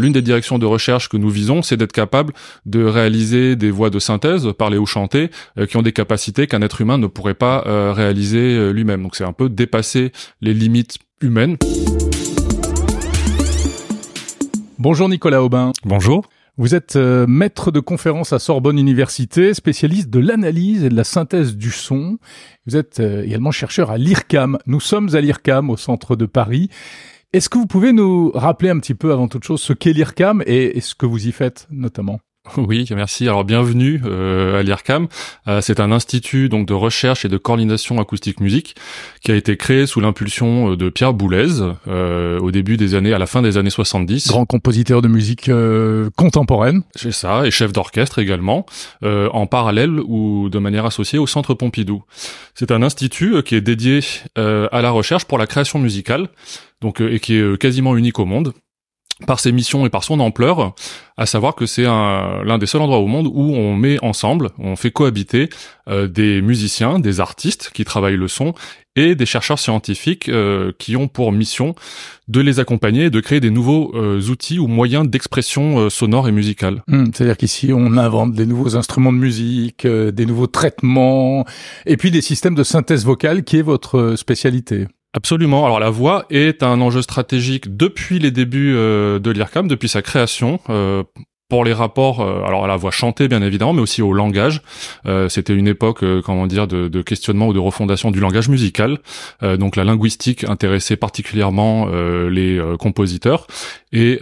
L'une des directions de recherche que nous visons, c'est d'être capable de réaliser des voix de synthèse, parler ou chanter, qui ont des capacités qu'un être humain ne pourrait pas réaliser lui-même. Donc c'est un peu dépasser les limites humaines. Bonjour Nicolas Aubin. Bonjour. Vous êtes euh, maître de conférence à Sorbonne Université, spécialiste de l'analyse et de la synthèse du son. Vous êtes euh, également chercheur à l'IRCAM. Nous sommes à l'IRCAM au centre de Paris. Est-ce que vous pouvez nous rappeler un petit peu avant toute chose ce qu'est l'IRCAM et ce que vous y faites notamment? Oui, merci. Alors bienvenue euh, à l'IRCAM. Euh, c'est un institut donc de recherche et de coordination acoustique musique qui a été créé sous l'impulsion euh, de Pierre Boulez au début des années, à la fin des années 70. Grand compositeur de musique contemporaine. C'est ça, et chef d'orchestre également, en parallèle ou de manière associée au Centre Pompidou. C'est un institut qui est dédié à la recherche pour la création musicale, donc et qui est quasiment unique au monde par ses missions et par son ampleur, à savoir que c'est l'un des seuls endroits au monde où on met ensemble, on fait cohabiter euh, des musiciens, des artistes qui travaillent le son et des chercheurs scientifiques euh, qui ont pour mission de les accompagner et de créer des nouveaux euh, outils ou moyens d'expression sonore et musicale. Hmm, c'est-à-dire qu'ici on invente des nouveaux instruments de musique, des nouveaux traitements et puis des systèmes de synthèse vocale qui est votre spécialité. Absolument. Alors la voix est un enjeu stratégique depuis les débuts euh, de l'IRCAM, depuis sa création. Euh, pour les rapports, euh, alors à la voix chantée bien évidemment, mais aussi au langage. C'était une époque, comment dire, de, de, questionnement ou de refondation du langage musical. donc la linguistique intéressait particulièrement les compositeurs, et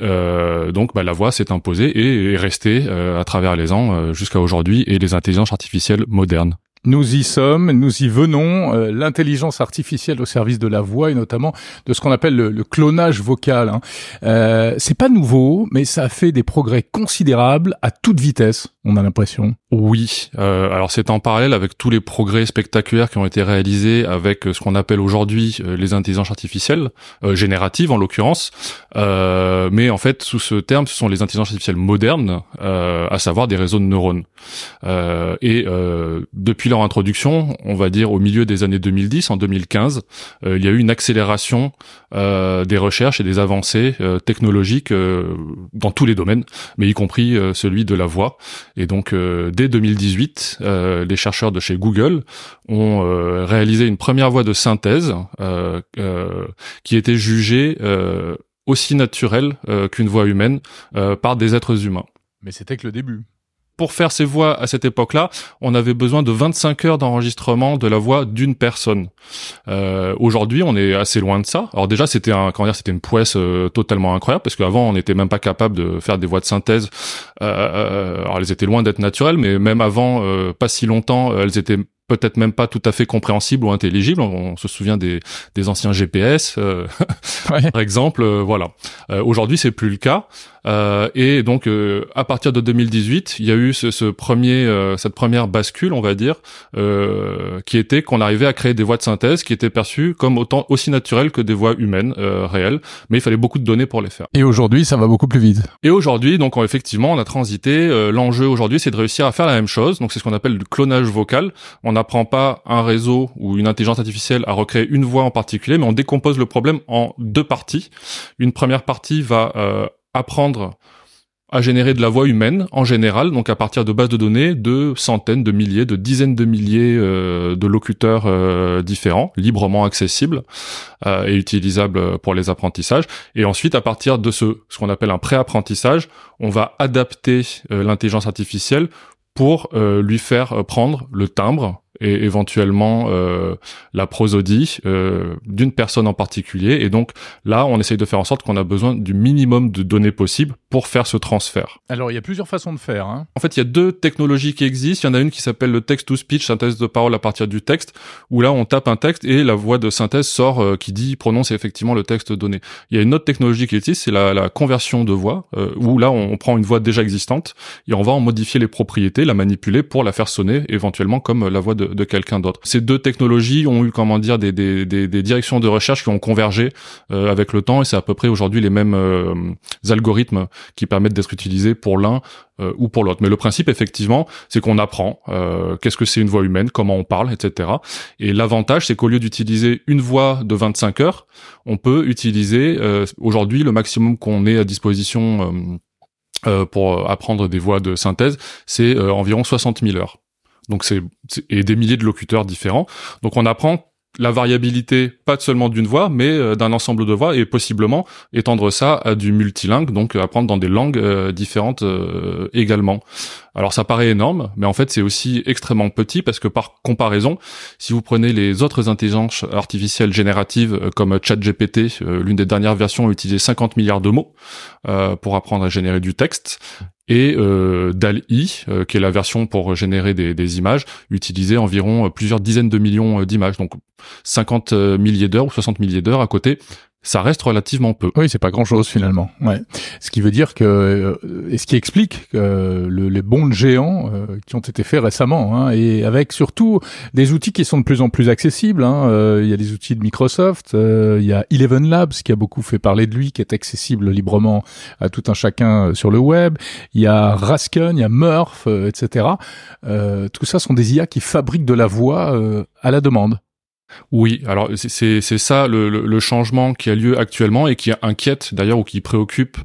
donc bah, la voix s'est imposée et est restée à travers les ans jusqu'à aujourd'hui et les intelligences artificielles modernes. Nous y sommes, nous y venons. Euh, l'intelligence artificielle au service de la voix et notamment de ce qu'on appelle le, clonage vocal. Hein. Euh, c'est pas nouveau, mais ça a fait des progrès considérables à toute vitesse. On a l'impression. Oui. Euh, alors c'est en parallèle avec tous les progrès spectaculaires qui ont été réalisés avec ce qu'on appelle aujourd'hui les intelligences artificielles génératives en l'occurrence. mais en fait, sous ce terme, ce sont les intelligences artificielles modernes, à savoir des réseaux de neurones. et depuis leur introduction, on va dire au milieu des années 2010, en 2015, euh, il y a eu une accélération euh, des recherches et des avancées euh, technologiques dans tous les domaines, mais y compris celui de la voix. Et donc, dès 2018, les chercheurs de chez Google ont réalisé une première voie de synthèse qui était jugée aussi naturelle qu'une voix humaine par des êtres humains. Mais c'était que le début pour faire ces voix à cette époque-là, on avait besoin de 25 heures d'enregistrement de la voix d'une personne. Euh, Aujourd'hui, on est assez loin de ça. Alors déjà, c'était un, comment dire, c'était une prouesse euh, totalement incroyable parce qu'avant, on n'était même pas capable de faire des voix de synthèse. Euh, euh alors, elles étaient loin d'être naturelles, mais même avant, pas si longtemps, elles étaient peut-être même pas tout à fait compréhensible ou intelligible. On, se souvient des, des anciens GPS, euh, par exemple. Euh, voilà. Euh, aujourd'hui, c'est plus le cas. et donc, à partir de 2018, il y a eu ce, ce premier, cette première bascule, on va dire, qui était qu'on arrivait à créer des voix de synthèse qui étaient perçues comme autant aussi naturelles que des voix humaines réelles, mais il fallait beaucoup de données pour les faire. Et aujourd'hui, ça va beaucoup plus vite. Et aujourd'hui, donc effectivement, on a transité. L'enjeu aujourd'hui, c'est de réussir à faire la même chose. Donc, c'est ce qu'on appelle le clonage vocal. On n'apprend pas un réseau ou une intelligence artificielle à recréer une voix en particulier, mais on décompose le problème en deux parties. Une première partie va euh, apprendre à générer de la voix humaine en général, donc à partir de bases de données de centaines, de milliers, de dizaines de milliers euh, de locuteurs euh, différents, librement accessibles et utilisables pour les apprentissages. Et ensuite, à partir de ce, ce qu'on appelle un pré-apprentissage, on va adapter l'intelligence artificielle pour lui faire prendre le timbre et éventuellement euh, la prosodie euh, d'une personne en particulier. Et donc là, on essaye de faire en sorte qu'on a besoin du minimum de données possibles pour faire ce transfert. Alors il y a plusieurs façons de faire. Hein. En fait, il y a deux technologies qui existent. Il y en a une qui s'appelle le text-to-speech, synthèse de parole à partir du texte, où là on tape un texte et la voix de synthèse sort euh, qui dit prononce effectivement le texte donné. Il y a une autre technologie qui existe, c'est la, la, conversion de voix, euh, où là on, on prend une voix déjà existante et on va en modifier les propriétés, la manipuler pour la faire sonner éventuellement comme la voix de de quelqu'un d'autre. Ces deux technologies ont eu comment dire des, directions de recherche qui ont convergé avec le temps et c'est à peu près aujourd'hui les mêmes algorithmes qui permettent d'être utilisés pour l'un ou pour l'autre. Mais le principe effectivement, c'est qu'on apprend qu'est-ce que c'est une voix humaine, comment on parle, etc. Et l'avantage, c'est qu'au lieu d'utiliser une voix de 25 heures, on peut utiliser aujourd'hui le maximum qu'on ait à disposition euh, pour apprendre des voix de synthèse, c'est euh, environ 60 000 heures. Donc c'est et des milliers de locuteurs différents. Donc on apprend la variabilité, pas seulement d'une voix, mais euh, d'un ensemble de voix, et possiblement étendre ça à du multilingue, donc apprendre dans des langues euh, différentes euh, également. Alors ça paraît énorme, mais en fait c'est aussi extrêmement petit parce que par comparaison, si vous prenez les autres intelligences artificielles génératives comme ChatGPT, l'une des dernières versions a utilisé 50 milliards de mots pour apprendre à générer du texte et euh, DAL-I, euh, qui est la version pour générer des, des images, utilisait environ euh, plusieurs dizaines de millions euh, d'images, donc 50 milliers d'heures ou 60 milliers d'heures à côté ça reste relativement peu. Oui, c'est pas grand-chose finalement. Ouais. Ce qui veut dire que euh, et ce qui explique que le, les bons géants euh, qui ont été faits récemment, hein, et avec surtout des outils qui sont de plus en plus accessibles. Hein. Euh, il y a des outils de Microsoft, il y a Eleven Labs qui a beaucoup fait parler de lui, qui est accessible librement à tout un chacun sur le web. Il y a Raskin, il y a Murph, etc. tout ça sont des IA qui fabriquent de la voix à la demande. Oui, alors c'est ça le, le, changement qui a lieu actuellement et qui inquiète d'ailleurs ou qui préoccupe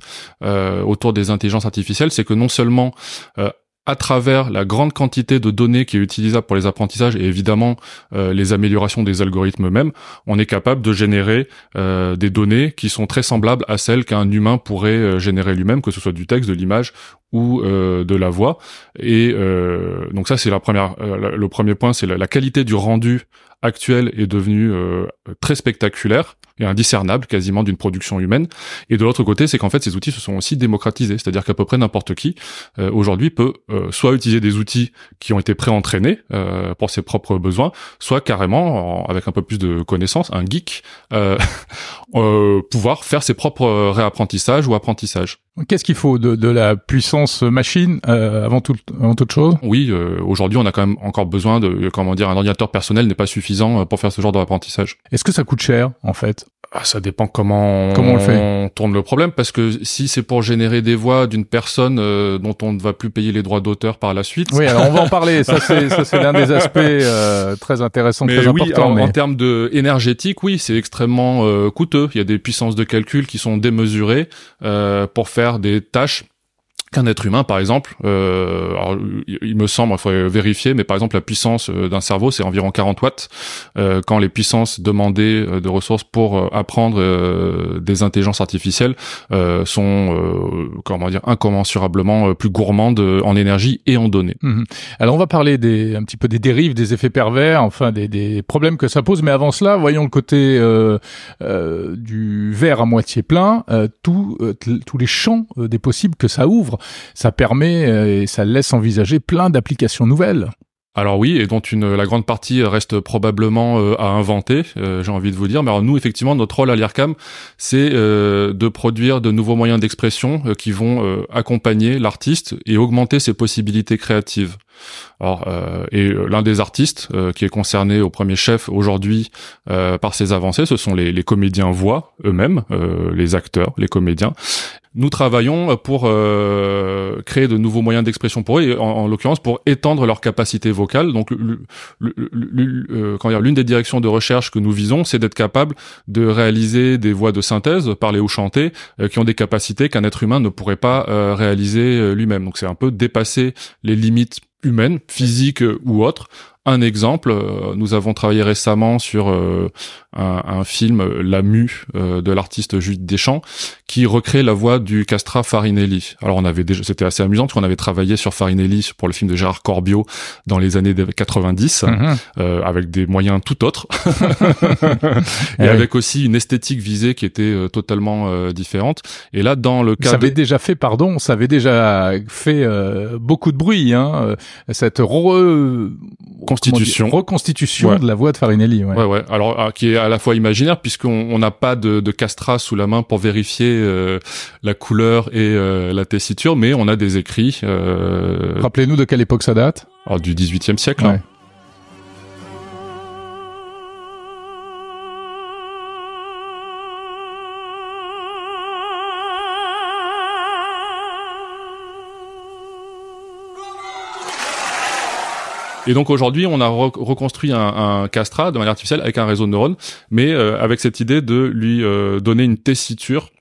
euh, autour des intelligences artificielles, c'est que non seulement euh, à travers la grande quantité de données qui est utilisable pour les apprentissages et évidemment euh, les améliorations des algorithmes eux-mêmes, on est capable de générer euh, des données qui sont très semblables à celles qu'un humain pourrait euh, générer lui-même, que ce soit du texte, de l'image ou de la voix. Et donc ça c'est la première, le premier point, c'est la, qualité du rendu actuel est devenue très spectaculaire et indiscernable quasiment d'une production humaine. Et de l'autre côté, c'est qu'en fait, ces outils se sont aussi démocratisés, c'est-à-dire qu'à peu près n'importe qui euh, aujourd'hui peut euh, soit utiliser des outils qui ont été pré-entraînés euh, pour ses propres besoins, soit carrément, avec un peu plus de connaissances, un geek, pouvoir faire ses propres réapprentissages ou apprentissages. Qu'est-ce qu'il faut de, de, la puissance machine avant, tout, avant toute chose? Oui, aujourd'hui, on a quand même encore besoin de, comment dire, un ordinateur personnel n'est pas suffisant pour faire ce genre d'apprentissage. Est-ce que ça coûte cher, en fait? Ah, ça dépend comment, comment on, le fait. on tourne le problème, parce que si c'est pour générer des voix d'une personne euh, dont on ne va plus payer les droits d'auteur par la suite. Oui, alors on va en parler. ça, c'est ça, c'est l'un des aspects euh, très intéressants, très oui, importants. mais... en termes de énergétique, oui, c'est extrêmement euh, coûteux. Il y a des puissances de calcul qui sont démesurées pour faire des tâches qu'un être humain, par exemple, euh, il me semble, il faudrait vérifier, mais par exemple la puissance euh, d'un cerveau, c'est environ 40 watts, euh, quand les puissances demandées de ressources pour apprendre des intelligences artificielles sont, comment dire, incommensurablement plus gourmandes en énergie et en données. Mhm. Alors on va parler des, un petit peu des dérives, des effets pervers, enfin des, problèmes que ça pose, mais avant cela, voyons le côté du verre à moitié plein, tous les champs des possibles que ça ouvre ça permet euh, et ça laisse envisager plein d'applications nouvelles. Alors oui, et dont une, la grande partie reste probablement euh, à inventer, euh, j'ai envie de vous dire. Mais alors nous, effectivement, notre rôle à l'IRCAM, c'est de produire de nouveaux moyens d'expression qui vont accompagner l'artiste et augmenter ses possibilités créatives. Alors, et l'un des artistes qui est concerné au premier chef aujourd'hui par ces avancées, ce sont les, les comédiens voix eux-mêmes, les acteurs, les comédiens, nous travaillons pour euh, créer de nouveaux moyens d'expression pour eux, et en, l'occurrence pour étendre leur capacité vocale. Donc, euh, l'une des directions de recherche que nous visons, c'est d'être capable de réaliser des voix de synthèse, parler ou chanter, euh, qui ont des capacités qu'un être humain ne pourrait pas réaliser lui-même. Donc, c'est un peu dépasser les limites humaines, physiques ou autres, un exemple, euh, nous avons travaillé récemment sur euh, un, film La Mue euh, de l'artiste Judith Deschamps qui recrée la voix du castrat Farinelli. Alors on avait déjà, c'était assez amusant parce qu'on avait travaillé sur Farinelli pour le film de Gérard Corbiot dans les années 90 mhm. avec des moyens tout autres et avec aussi une esthétique visée qui était totalement différente. Et là, dans le cas, ça avait déjà fait, pardon, ça avait déjà fait beaucoup de bruit, hein, cette re reconstitution, reconstitution de la voix de Farinelli. Ouais, ouais. ouais. Alors ah, qui est à la fois imaginaire puisqu'on n'a pas de, de castrat sous la main pour vérifier euh, la couleur et euh, la tessiture, mais on a des écrits. Euh, Rappelez-nous de quelle époque ça date? Ah, du 18e siècle. Hein. Et donc aujourd'hui, on a reconstruit un, un, castra de manière artificielle avec un réseau de neurones, mais avec cette idée de lui donner une tessiture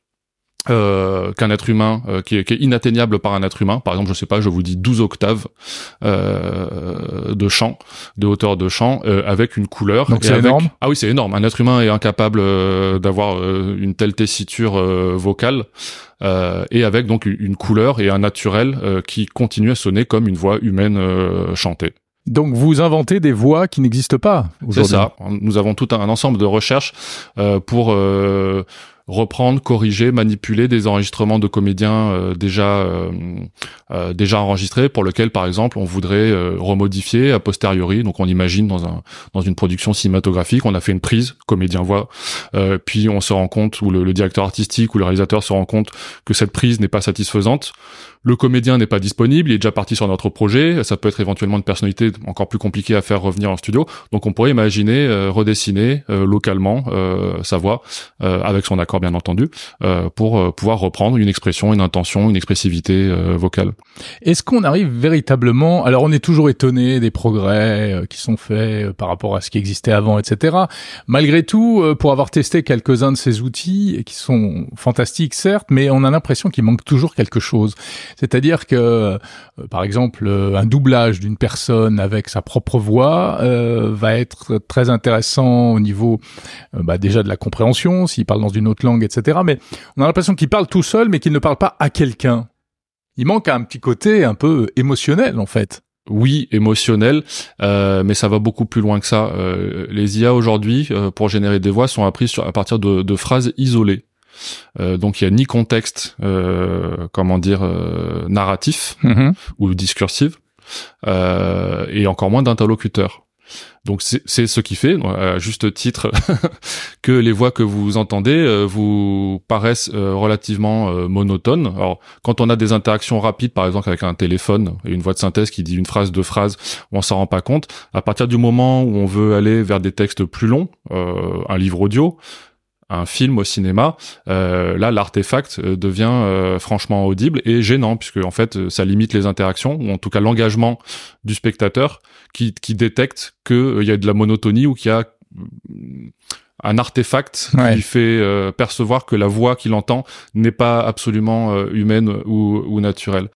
euh, qu'un être humain euh, qui, est, qui, est, inatteignable par un être humain. Par exemple, je sais pas, je vous dis 12 octaves euh, de chant, de hauteur de chant, euh, avec une couleur. Donc c'est énorme. Ah oui, c'est énorme. Un être humain est incapable euh, d'avoir une telle tessiture vocale. et avec donc une couleur et un naturel qui continue à sonner comme une voix humaine chantée. Donc vous inventez des voix qui n'existent pas. C'est ça. Nous avons tout un, ensemble de recherches pour reprendre, corriger, manipuler des enregistrements de comédiens euh, déjà euh, euh, déjà enregistrés pour lequel par exemple on voudrait remodifier a posteriori. Donc on imagine dans un dans une production cinématographique, on a fait une prise comédien voix, puis on se rend compte ou le, le, directeur artistique ou le réalisateur se rend compte que cette prise n'est pas satisfaisante le comédien n'est pas disponible, il est déjà parti sur notre projet, ça peut être éventuellement une personnalité encore plus compliquée à faire revenir en studio. Donc on pourrait imaginer euh, redessiner euh, localement euh, sa voix avec son accord bien entendu pour pouvoir reprendre une expression, une intention, une expressivité vocale. Est-ce qu'on arrive véritablement Alors on est toujours étonné des progrès qui sont faits par rapport à ce qui existait avant, etc. Malgré tout, pour avoir testé quelques-uns de ces outils qui sont fantastiques certes, mais on a l'impression qu'il manque toujours quelque chose. C'est-à-dire que, euh, par exemple, euh, un doublage d'une personne avec sa propre voix euh, va être très intéressant au niveau bah, déjà de la compréhension, s'il parle dans une autre langue, etc. Mais on a l'impression qu'il parle tout seul, mais qu'il ne parle pas à quelqu'un. Il manque un petit côté un peu émotionnel, en fait oui, émotionnel, mais ça va beaucoup plus loin que ça. Les IA aujourd'hui, pour générer des voix, sont apprises à partir de phrases isolées. Euh, donc il y a ni contexte, euh, comment dire, euh, narratif mm-hmm. ou discursif, et encore moins d'interlocuteur. Donc c'est ce qui fait, à juste titre, que les voix que vous entendez vous paraissent relativement monotones. Alors quand on a des interactions rapides, par exemple avec un téléphone et une voix de synthèse qui dit une phrase, deux phrases, on s'en rend pas compte. À partir du moment où on veut aller vers des textes plus longs, un livre audio, un film au cinéma, euh, là l'artefact euh, devient euh, franchement audible et gênant puisque en fait ça limite les interactions ou en tout cas l'engagement du spectateur qui, qui détecte qu'il y a de la monotonie ou qu'il y a un artefact qui fait percevoir que la voix qu'il entend n'est pas absolument humaine ou, ou naturelle.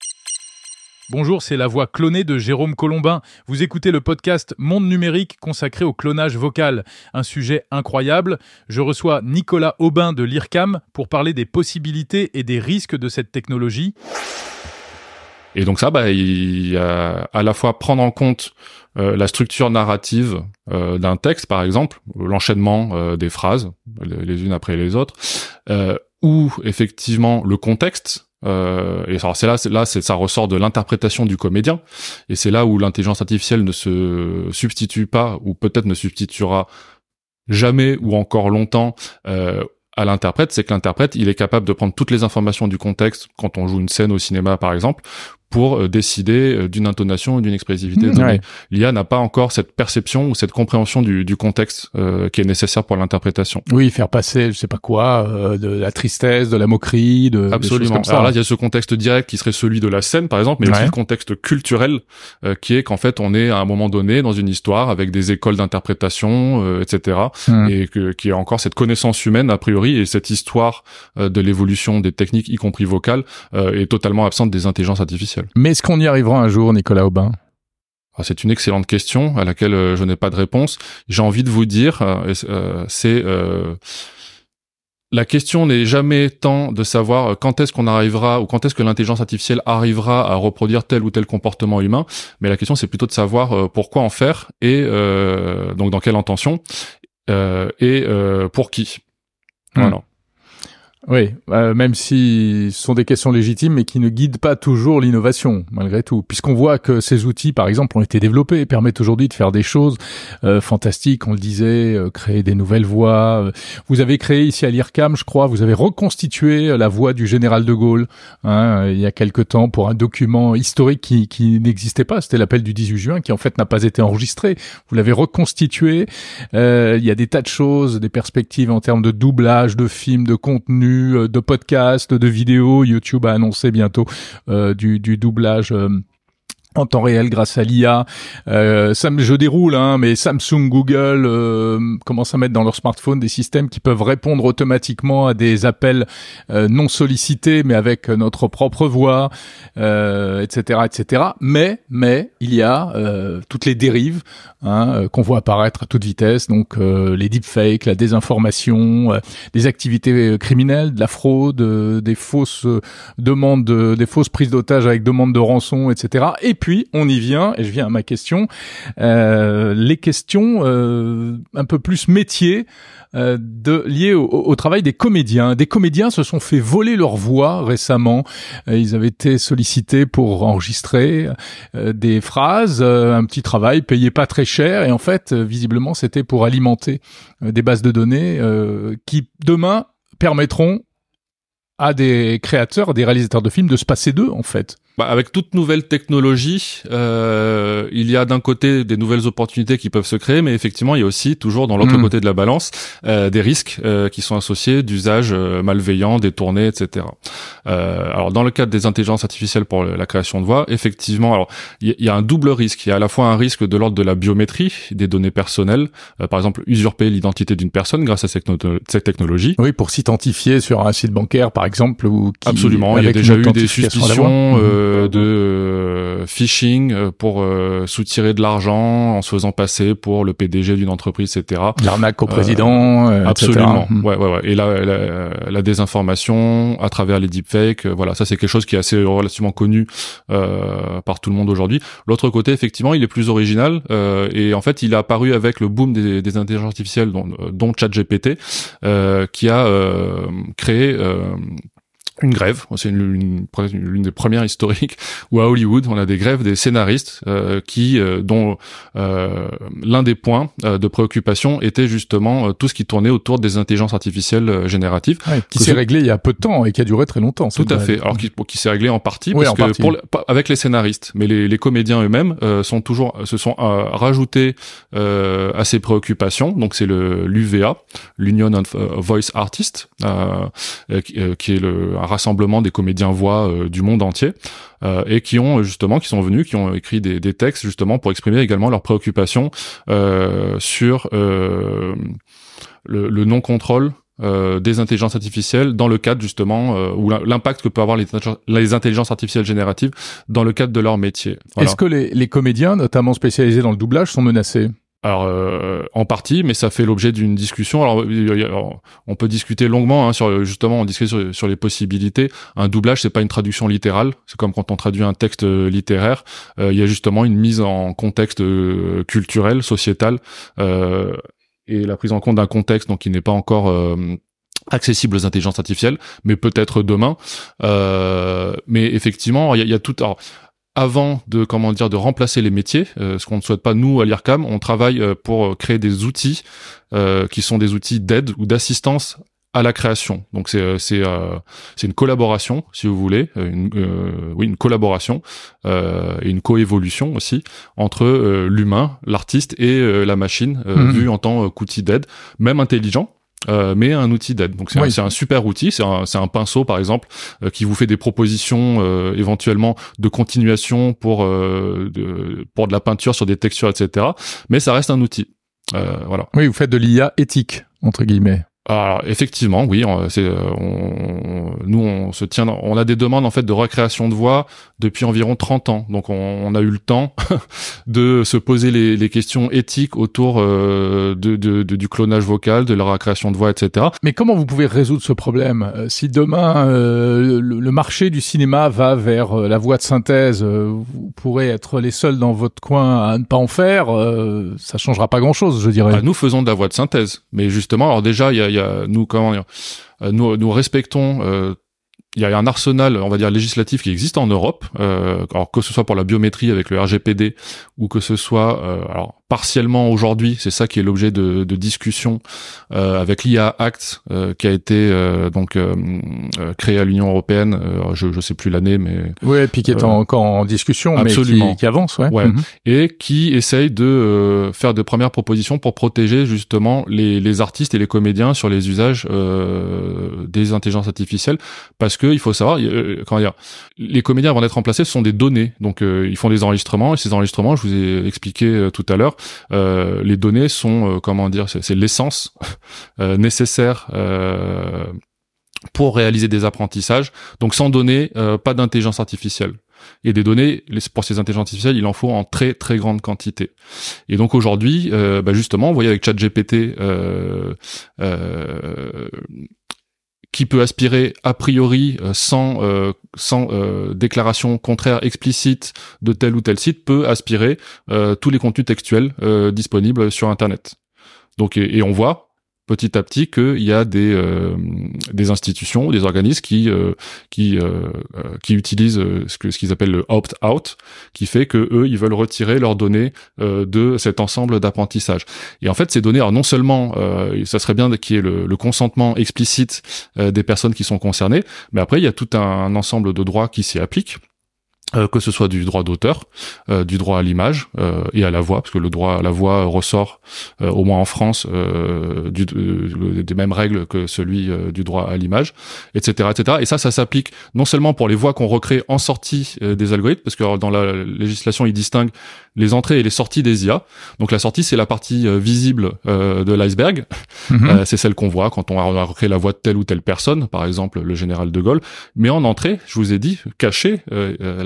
Bonjour, c'est la voix clonée de Jérôme Colombin. Vous écoutez le podcast Monde numérique consacré au clonage vocal, un sujet incroyable. Je reçois Nicolas Aubin de l'IRCAM pour parler des possibilités et des risques de cette technologie. Et donc ça, bah, il y a à la fois prendre en compte euh, la structure narrative euh, d'un texte, par exemple, l'enchaînement euh, des phrases, les, unes après les autres, ou effectivement le contexte euh, et alors c'est là, là, ça ressort de l'interprétation du comédien, et c'est là où l'intelligence artificielle ne se substitue pas, ou peut-être ne substituera jamais ou encore longtemps euh, à l'interprète, c'est que l'interprète, il est capable de prendre toutes les informations du contexte quand on joue une scène au cinéma, par exemple, pour euh, décider euh, d'une intonation ou d'une expressivité. Mmh, L'IA n'a pas encore cette perception ou cette compréhension du, du contexte euh, qui est nécessaire pour l'interprétation. Oui, faire passer, je sais pas quoi, euh, de la tristesse, de la moquerie, de absolument. comme ça. Alors là, il y a ce contexte direct qui serait celui de la scène, par exemple, mais aussi le contexte culturel qui est qu'en fait, on est à un moment donné dans une histoire avec des écoles d'interprétation, etc., mmh. et que, qui a encore cette connaissance humaine a priori et cette histoire de l'évolution des techniques, y compris vocales, est totalement absente des intelligences artificielles. Mais est-ce qu'on y arrivera un jour, Nicolas Aubin? Ah, c'est une excellente question à laquelle euh, je n'ai pas de réponse. J'ai envie de vous dire, euh, euh, c'est la question n'est jamais tant de savoir quand est-ce qu'on arrivera ou quand est-ce que l'intelligence artificielle arrivera à reproduire tel ou tel comportement humain, mais la question c'est plutôt de savoir pourquoi en faire et donc dans quelle intention et pour qui. Hmm. Voilà. Oui, euh, même si ce sont des questions légitimes, mais qui ne guident pas toujours l'innovation, malgré tout. Puisqu'on voit que ces outils, par exemple, ont été développés et permettent aujourd'hui de faire des choses euh, fantastiques, on le disait, euh, créer des nouvelles voix. Vous avez créé ici à l'IRCAM, je crois, vous avez reconstitué la voix du général de Gaulle hein, il y a quelque temps pour un document historique qui, qui n'existait pas. C'était l'appel du 18 juin, qui en fait n'a pas été enregistré. Vous l'avez reconstitué. il y a des tas de choses, des perspectives en termes de doublage, de films, de contenu euh, de podcasts, de vidéos. YouTube a annoncé bientôt euh, du, doublage. Euh, en temps réel grâce à l'IA. Euh, je déroule, hein, mais Samsung, Google euh, commencent à mettre dans leur smartphone des systèmes qui peuvent répondre automatiquement à des appels euh, non sollicités, mais avec notre propre voix, euh, etc., etc. Mais, mais il y a euh, toutes les dérives hein, qu'on voit apparaître à toute vitesse, donc les deepfakes, la désinformation, des activités criminelles, de la fraude, des fausses demandes, des fausses prises d'otages avec demande de rançon, etc. Et puis, on y vient, et je viens à ma question, euh, les questions euh, un peu plus métiers euh, de, liées au, travail des comédiens. Des comédiens se sont fait voler leur voix récemment. ils avaient été sollicités pour enregistrer des phrases, un petit travail payé pas très cher, et en fait, visiblement, c'était pour alimenter des bases de données qui, demain, permettront à des créateurs, des réalisateurs de films de se passer d'eux, en fait. Bah, avec toute nouvelle technologie, euh, il y a d'un côté des nouvelles opportunités qui peuvent se créer, mais effectivement, il y a aussi toujours dans l'autre hmm. côté de la balance euh, des risques euh, qui sont associés d'usages euh, malveillants, détournés, etc. Euh, alors, dans le cadre des intelligences artificielles pour la création de voix, effectivement, alors il y, a un double risque. Il y a à la fois un risque de l'ordre de la biométrie des données personnelles, euh, par exemple usurper l'identité d'une personne grâce à cette, cette, technologie. Oui, pour s'identifier sur un site bancaire, par exemple, ou qui, absolument. Il y a déjà eu des suspicions. Hmm de euh, phishing euh, pour euh, soutirer de l'argent en se faisant passer pour le PDG d'une entreprise, etc. L'arnaque au président, absolument. Hmm. Ouais, ouais, ouais. Et la, la, la, désinformation à travers les deepfakes, voilà, ça c'est quelque chose qui est assez relativement connu par tout le monde aujourd'hui. L'autre côté, effectivement, il est plus original et en fait, il a apparu avec le boom des, des intelligences artificielles, dont, dont ChatGPT, qui a créé une grève, c'est l'une une, des premières historiques où à Hollywood on a des grèves des scénaristes euh, qui euh, dont euh, l'un des points de préoccupation était justement tout ce qui tournait autour des intelligences artificielles génératives, qui s'est réglé il y a peu de temps et qui a duré très longtemps. Tout à fait. Alors qui, qui s'est réglé en partie parce que Pour, avec les scénaristes, mais les, les comédiens eux-mêmes sont toujours se sont rajoutés à ces préoccupations. Donc c'est le l'UVA, l'Union of Voice Artists, qui, qui est le rassemblement des comédiens voix euh, du monde entier euh, et qui ont justement qui sont venus qui ont écrit des, des textes justement pour exprimer également leurs préoccupations euh, sur le, le non-contrôle euh, des intelligences artificielles dans le cadre justement euh, ou l'impact que peut avoir les, les, intelligences artificielles génératives dans le cadre de leur métier. Est-ce que les, les, comédiens, notamment spécialisés dans le doublage, sont menacés? Alors euh, en partie, mais ça fait l'objet d'une discussion. Alors, on peut discuter longuement hein, sur justement on discute sur, les possibilités. Un doublage, c'est pas une traduction littérale. C'est comme quand on traduit un texte euh, littéraire. Euh, il y a justement une mise en contexte culturel, sociétal, et la prise en compte d'un contexte donc qui n'est pas encore accessible aux intelligences artificielles, mais peut-être demain. mais effectivement, il y y a, tout. Alors, avant de comment dire de remplacer les métiers, euh, ce qu'on ne souhaite pas nous à l'IRCAM, on travaille euh, pour créer des outils euh, qui sont des outils d'aide ou d'assistance à la création. Donc c'est c'est c'est une collaboration, si vous voulez, une, oui une collaboration et une coévolution aussi entre l'humain, l'artiste et la machine, mmh. vue en tant qu'outil d'aide, même intelligent. Euh, mais un outil d'aide. Donc c'est un, un, super outil, c'est un, un, pinceau par exemple euh, qui vous fait des propositions euh, éventuellement de continuation pour de, pour de la peinture sur des textures, etc. Mais ça reste un outil. voilà. Oui, vous faites de l'IA éthique entre guillemets. Alors effectivement, oui, c'est on, nous on se tient, on a des demandes en fait de recréation de voix depuis environ 30 ans, donc on, on a eu le temps de se poser les, les questions éthiques autour euh, de, de, de, du clonage vocal, de la recréation de voix, etc. Mais comment vous pouvez résoudre ce problème euh, Si demain euh, le, marché du cinéma va vers la voix de synthèse, vous pourrez être les seuls dans votre coin à ne pas en faire, ça changera pas grand-chose, je dirais. Bah, nous faisons de la voix de synthèse, mais justement, alors déjà il y a nous comment euh, nous, nous respectons euh, il y a un arsenal, on va dire, législatif qui existe en Europe, euh, alors que ce soit pour la biométrie avec le RGPD ou que ce soit, alors partiellement aujourd'hui, c'est ça qui est l'objet de, de discussion euh, avec l'IA Act euh, qui a été euh, donc euh, euh, créé à l'Union européenne. je ne sais plus l'année, mais oui, et puis qui est encore en discussion, absolument. mais qui, qui avance, ouais. ouais. Mhm. Et qui essaye de faire de premières propositions pour protéger justement les, les artistes et les comédiens sur les usages des intelligences artificielles, parce que que il faut savoir, euh, comment dire, les comédiens avant d'être remplacés, ce sont des données. Donc ils font des enregistrements et ces enregistrements, je vous ai expliqué tout à l'heure, les données sont comment dire, c'est l'essence nécessaire pour réaliser des apprentissages. Donc sans données, pas d'intelligence artificielle. Et des données, pour ces intelligences artificielles, il en faut en très très grande quantité. Et donc aujourd'hui, euh, bah justement, vous voyez avec ChatGPT, euh, euh, qui peut aspirer a priori euh, sans euh, sans euh, déclaration contraire explicite de tel ou tel site, peut aspirer tous les contenus textuels disponibles sur Internet. Donc et on voit petit à petit qu'il y a des euh, des institutions, des organismes qui euh, qui euh, qui utilisent ce que ce qu'ils appellent le opt-out, qui fait que eux ils veulent retirer leurs données de cet ensemble d'apprentissage. Et en fait, ces données, alors non seulement ça serait bien qu'il y ait le consentement explicite des personnes qui sont concernées, mais après il y a tout un ensemble de droits qui s'y appliquent. Euh, que ce soit du droit d'auteur, euh, du droit à l'image euh, et à la voix, parce que le droit à la voix ressort, au moins en France, des mêmes règles que celui du droit à l'image, etc., etc. Et ça, ça s'applique non seulement pour les voix qu'on recrée en sortie des algorithmes, parce que dans la législation, il distingue les entrées et les sorties des IA. Donc la sortie, c'est la partie visible de l'iceberg, mhm. c'est celle qu'on voit quand on a recréé la voix de telle ou telle personne, par exemple le général de Gaulle. Mais en entrée, je vous ai dit, caché,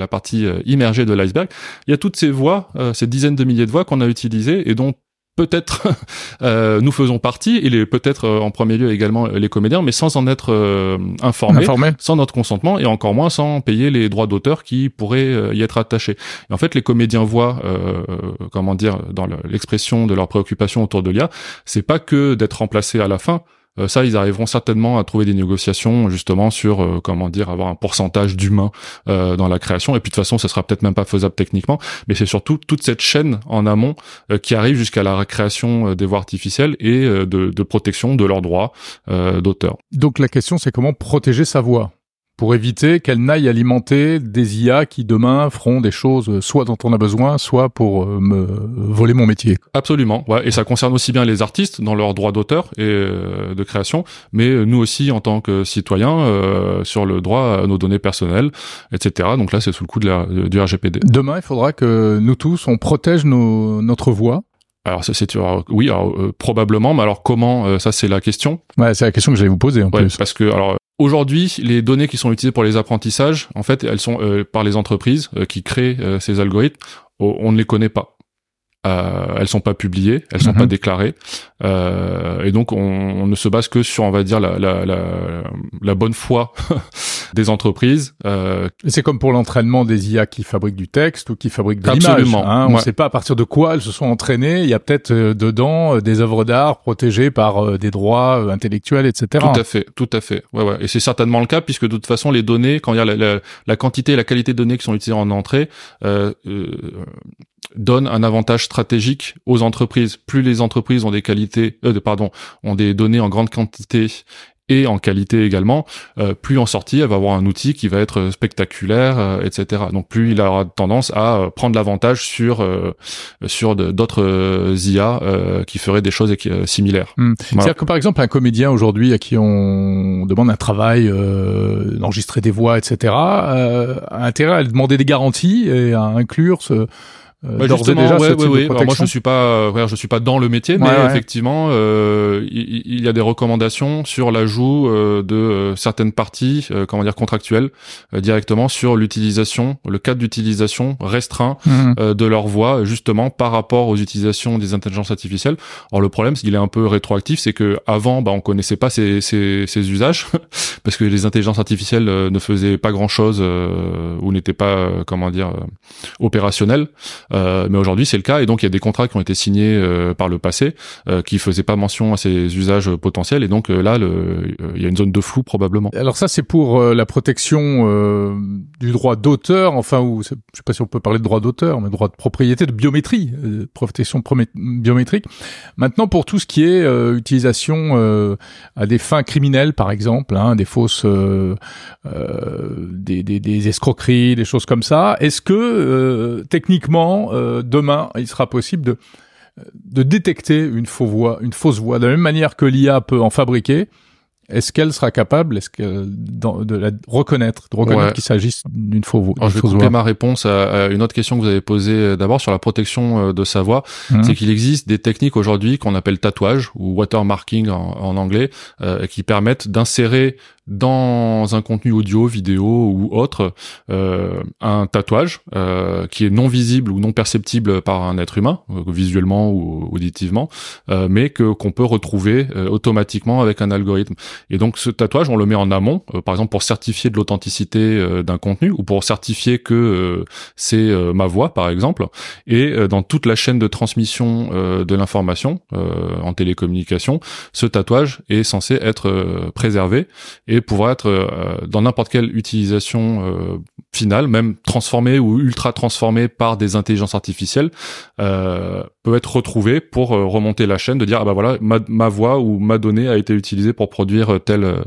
la partie euh, immergée de l'iceberg, il y a toutes ces voix, euh, ces dizaines de milliers de voix qu'on a utilisées et dont peut-être euh, nous faisons partie, et peut-être en premier lieu également les comédiens, mais sans en être informés, sans notre consentement, et encore moins sans payer les droits d'auteur qui pourraient y être attachés. Et en fait, les comédiens voient, comment dire, dans l'expression de leurs préoccupations autour de l'IA, c'est pas que d'être remplacés à la fin, euh, ça, ils arriveront certainement à trouver des négociations justement sur euh, comment dire avoir un pourcentage d'humains euh, dans la création. Et puis de toute façon, ça sera peut-être même pas faisable techniquement, mais c'est surtout toute cette chaîne en amont qui arrive jusqu'à la création des voix artificielles et de, de, protection de leurs droits d'auteur. Donc la question, c'est comment protéger sa voix? Pour éviter qu'elle n'aille alimenter des IA qui demain feront des choses euh, soit dont on a besoin, soit pour euh, me voler mon métier. Absolument, ouais. et ça concerne aussi bien les artistes dans leurs droits d'auteur et euh, de création, mais nous aussi en tant que citoyens sur le droit à nos données personnelles, etc. Donc là, c'est sous le coup de la, du RGPD. Demain, il faudra que nous tous, on protège nos, notre voix alors ça c'est oui alors, probablement mais alors comment ça c'est la question ouais c'est la question que j'allais vous poser en plus parce que alors Aujourd'hui, les données qui sont utilisées pour les apprentissages, en fait, elles sont euh, par les entreprises euh, qui créent euh, ces algorithmes. On ne les connaît pas. Euh, elles sont pas publiées, elles sont pas mhm. déclarées, euh, et donc on, on, ne se base que sur, on va dire, la, la, la, la bonne foi des entreprises. Euh... C'est comme pour l'entraînement des IA qui fabriquent du texte ou qui fabriquent de l'image. Hein. On ne sait pas à partir de quoi elles se sont entraînées. Il y a peut-être euh, dedans euh, des œuvres d'art protégées par des droits intellectuels, etc. Tout à fait, tout à fait. Ouais, ouais. Et c'est certainement le cas puisque de toute façon les données, quand il y a la, la, quantité et la qualité de données qui sont utilisées en entrée, euh, donne un avantage stratégique aux entreprises. Plus les entreprises ont des qualités, euh, pardon, ont des données en grande quantité et en qualité également, euh, plus en sortie, elle va avoir un outil qui va être spectaculaire, euh, etc. Donc plus il aura tendance à euh, prendre l'avantage sur sur d'autres IA qui feraient des choses similaires. Hmm. C'est-à-dire que par exemple un comédien aujourd'hui à qui on demande un travail, d'enregistrer des voix, etc., a intérêt à demander des garanties et à inclure ce euh, bah justement, déjà, ouais, ouais, Alors moi, je suis pas, je suis pas dans le métier, mais effectivement, euh, il, y a des recommandations sur l'ajout euh, de euh, certaines parties, comment dire, contractuelles, directement sur l'utilisation, le cadre d'utilisation restreint mhm. de leur voix, justement par rapport aux utilisations des intelligences artificielles. Alors le problème, c'est qu'il est un peu rétroactif, c'est que avant, bah, on connaissait pas ces, ces, ces usages, parce que les intelligences artificielles ne faisaient pas grand chose ou n'étaient pas, comment dire, opérationnelles. Euh, mais aujourd'hui, c'est le cas, et donc il y a des contrats qui ont été signés euh, par le passé euh, qui faisaient pas mention à ces usages potentiels, et donc là, il y a une zone de flou probablement. Alors ça, c'est pour la protection du droit d'auteur, enfin, ou je sais pas si on peut parler de droit d'auteur, mais droit de propriété, de biométrie, protection biométrique. Maintenant, pour tout ce qui est utilisation à des fins criminelles, par exemple, hein, des fausses, des, des, des, escroqueries, des choses comme ça, est-ce que techniquement euh, demain, il sera possible de, de détecter une fausse voix, une fausse voix. De la même manière que l'IA peut en fabriquer, est-ce qu'elle sera capable, est-ce que de la reconnaître, de reconnaître qu'il s'agisse d'une fausse voix Je vais couper ma réponse à, une autre question que vous avez posée euh, d'abord sur la protection euh, de sa voix. Mmh. C'est qu'il existe des techniques aujourd'hui qu'on appelle tatouage ou watermarking en, en anglais, euh, qui permettent d'insérer dans un contenu audio, vidéo ou autre euh, un tatouage euh, qui est non visible ou non perceptible par un être humain, euh, visuellement ou auditivement, euh, mais que qu'on peut retrouver euh, automatiquement avec un algorithme. Et donc ce tatouage, on le met en amont, par exemple pour certifier de l'authenticité d'un contenu ou pour certifier que c'est ma voix, par exemple. Et dans toute la chaîne de transmission de l'information en télécommunication, ce tatouage est censé être préservé et pouvoir être euh, dans n'importe quelle utilisation euh, finale, même transformé ou ultra transformé par des intelligences artificielles, euh, peut être retrouvé pour euh, remonter la chaîne, de dire ah bah voilà ma, ma voix ou ma donnée a été utilisée pour produire tel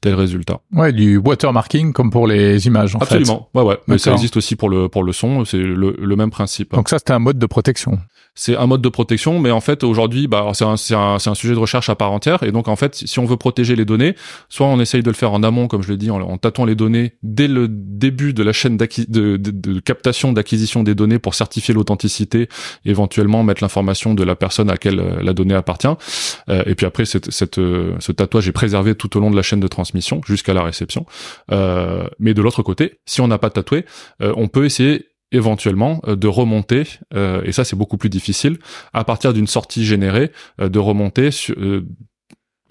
tel résultat. Ouais, du watermarking comme pour les images. En Absolument. Ouais ouais. Mais ça existe aussi pour le pour le son. C'est le, le même principe. Donc ça c'était un mode de protection c'est un mode de protection, mais en fait aujourd'hui, bah, c'est un, un, un, sujet de recherche à part entière. Et donc en fait, si on veut protéger les données, soit on essaye de le faire en amont, comme je l'ai dit, en, en, tâtant les données dès le début de la chaîne de, de, de, captation, d'acquisition des données pour certifier l'authenticité, éventuellement mettre l'information de la personne à laquelle euh, la donnée appartient. Euh, et puis après, cette, cette, euh, ce tatouage est préservé tout au long de la chaîne de transmission jusqu'à la réception. Euh, mais de l'autre côté, si on n'a pas tatoué, on peut essayer éventuellement euh, de remonter, euh, et ça c'est beaucoup plus difficile, à partir d'une sortie générée, euh, de remonter sur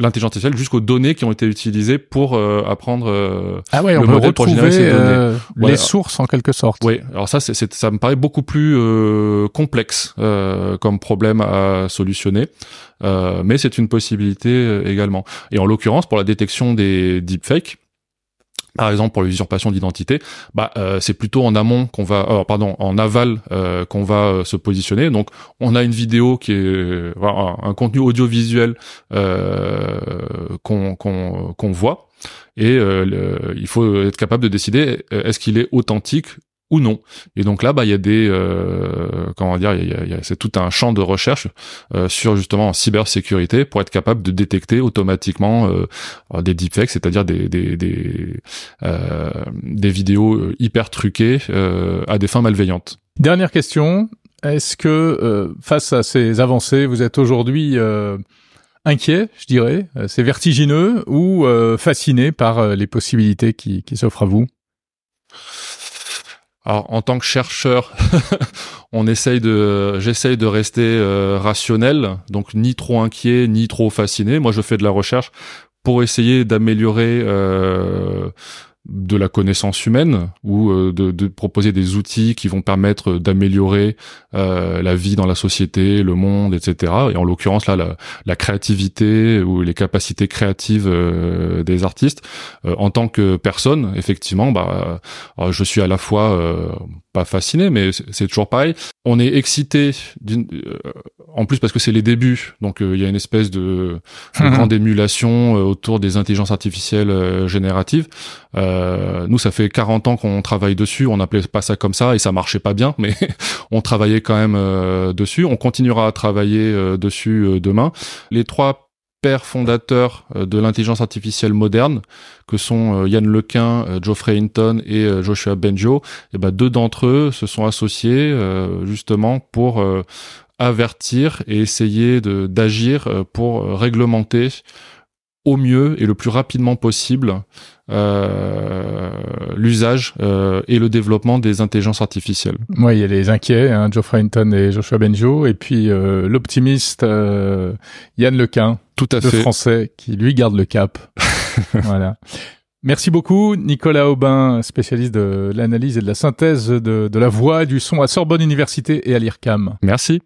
l'intelligence artificielle jusqu'aux données qui ont été utilisées pour apprendre ah ouais, on peut retrouver ces données. les sources en quelque sorte. Oui, alors ça c'est ça me paraît beaucoup plus complexe comme problème à solutionner, mais c'est une possibilité également. Et en l'occurrence pour la détection des deepfakes, par exemple pour l'usurpation d'identité, bah euh, c'est plutôt en amont qu'on va, euh, pardon, en aval euh, qu'on va euh, se positionner. Donc on a une vidéo qui est un contenu audiovisuel qu'on qu'on qu'on voit et il faut être capable de décider est-ce qu'il est authentique ou non. Et donc là, bah, il y a des, euh, comment dire, y a, y a, c'est tout un champ de recherche euh, sur justement en cybersécurité pour être capable de détecter automatiquement euh, des deepfakes, c'est-à-dire des des des, euh, des vidéos hyper truquées euh, à des fins malveillantes. Dernière question est-ce que face à ces avancées, vous êtes aujourd'hui inquiet, je dirais, c'est vertigineux ou fasciné par les possibilités qui, qui s'offrent à vous? Alors, en tant que chercheur, on de, j'essaye de rester euh, rationnel, donc ni trop inquiet, ni trop fasciné. Moi, je fais de la recherche pour essayer d'améliorer euh, de la connaissance humaine ou euh, de, de, proposer des outils qui vont permettre d'améliorer euh, la vie dans la société, le monde, etc. Et en l'occurrence là, la, la, créativité ou les capacités créatives euh, des artistes. en tant que personne, effectivement, bah, je suis à la fois pas fasciné, mais c'est toujours pareil. On est excité, en plus parce que c'est les débuts, donc il y a une espèce de, de grande émulation autour des intelligences artificielles génératives. Euh, nous, ça fait 40 ans qu'on travaille dessus. On n'appelait pas ça comme ça et ça marchait pas bien, mais on travaillait quand même euh, dessus. On continuera à travailler euh, dessus demain. Les trois pères fondateurs de l'intelligence artificielle moderne, que sont Yann Lequin, Geoffrey Hinton et Joshua Benjo, et eh ben deux d'entre eux se sont associés justement pour avertir et essayer d'agir pour réglementer au mieux et le plus rapidement possible euh, l'usage euh, et le développement des intelligences artificielles. Oui, il y a les inquiets, hein, Geoffrey Hinton et Joshua Benjo, et puis euh, l'optimiste euh, Yann Lequin, tout à le fait. français, qui lui garde le cap. voilà. Merci beaucoup, Nicolas Aubin, spécialiste de l'analyse et de la synthèse de, la voix et du son à Sorbonne Université et à l'IRCAM. Merci.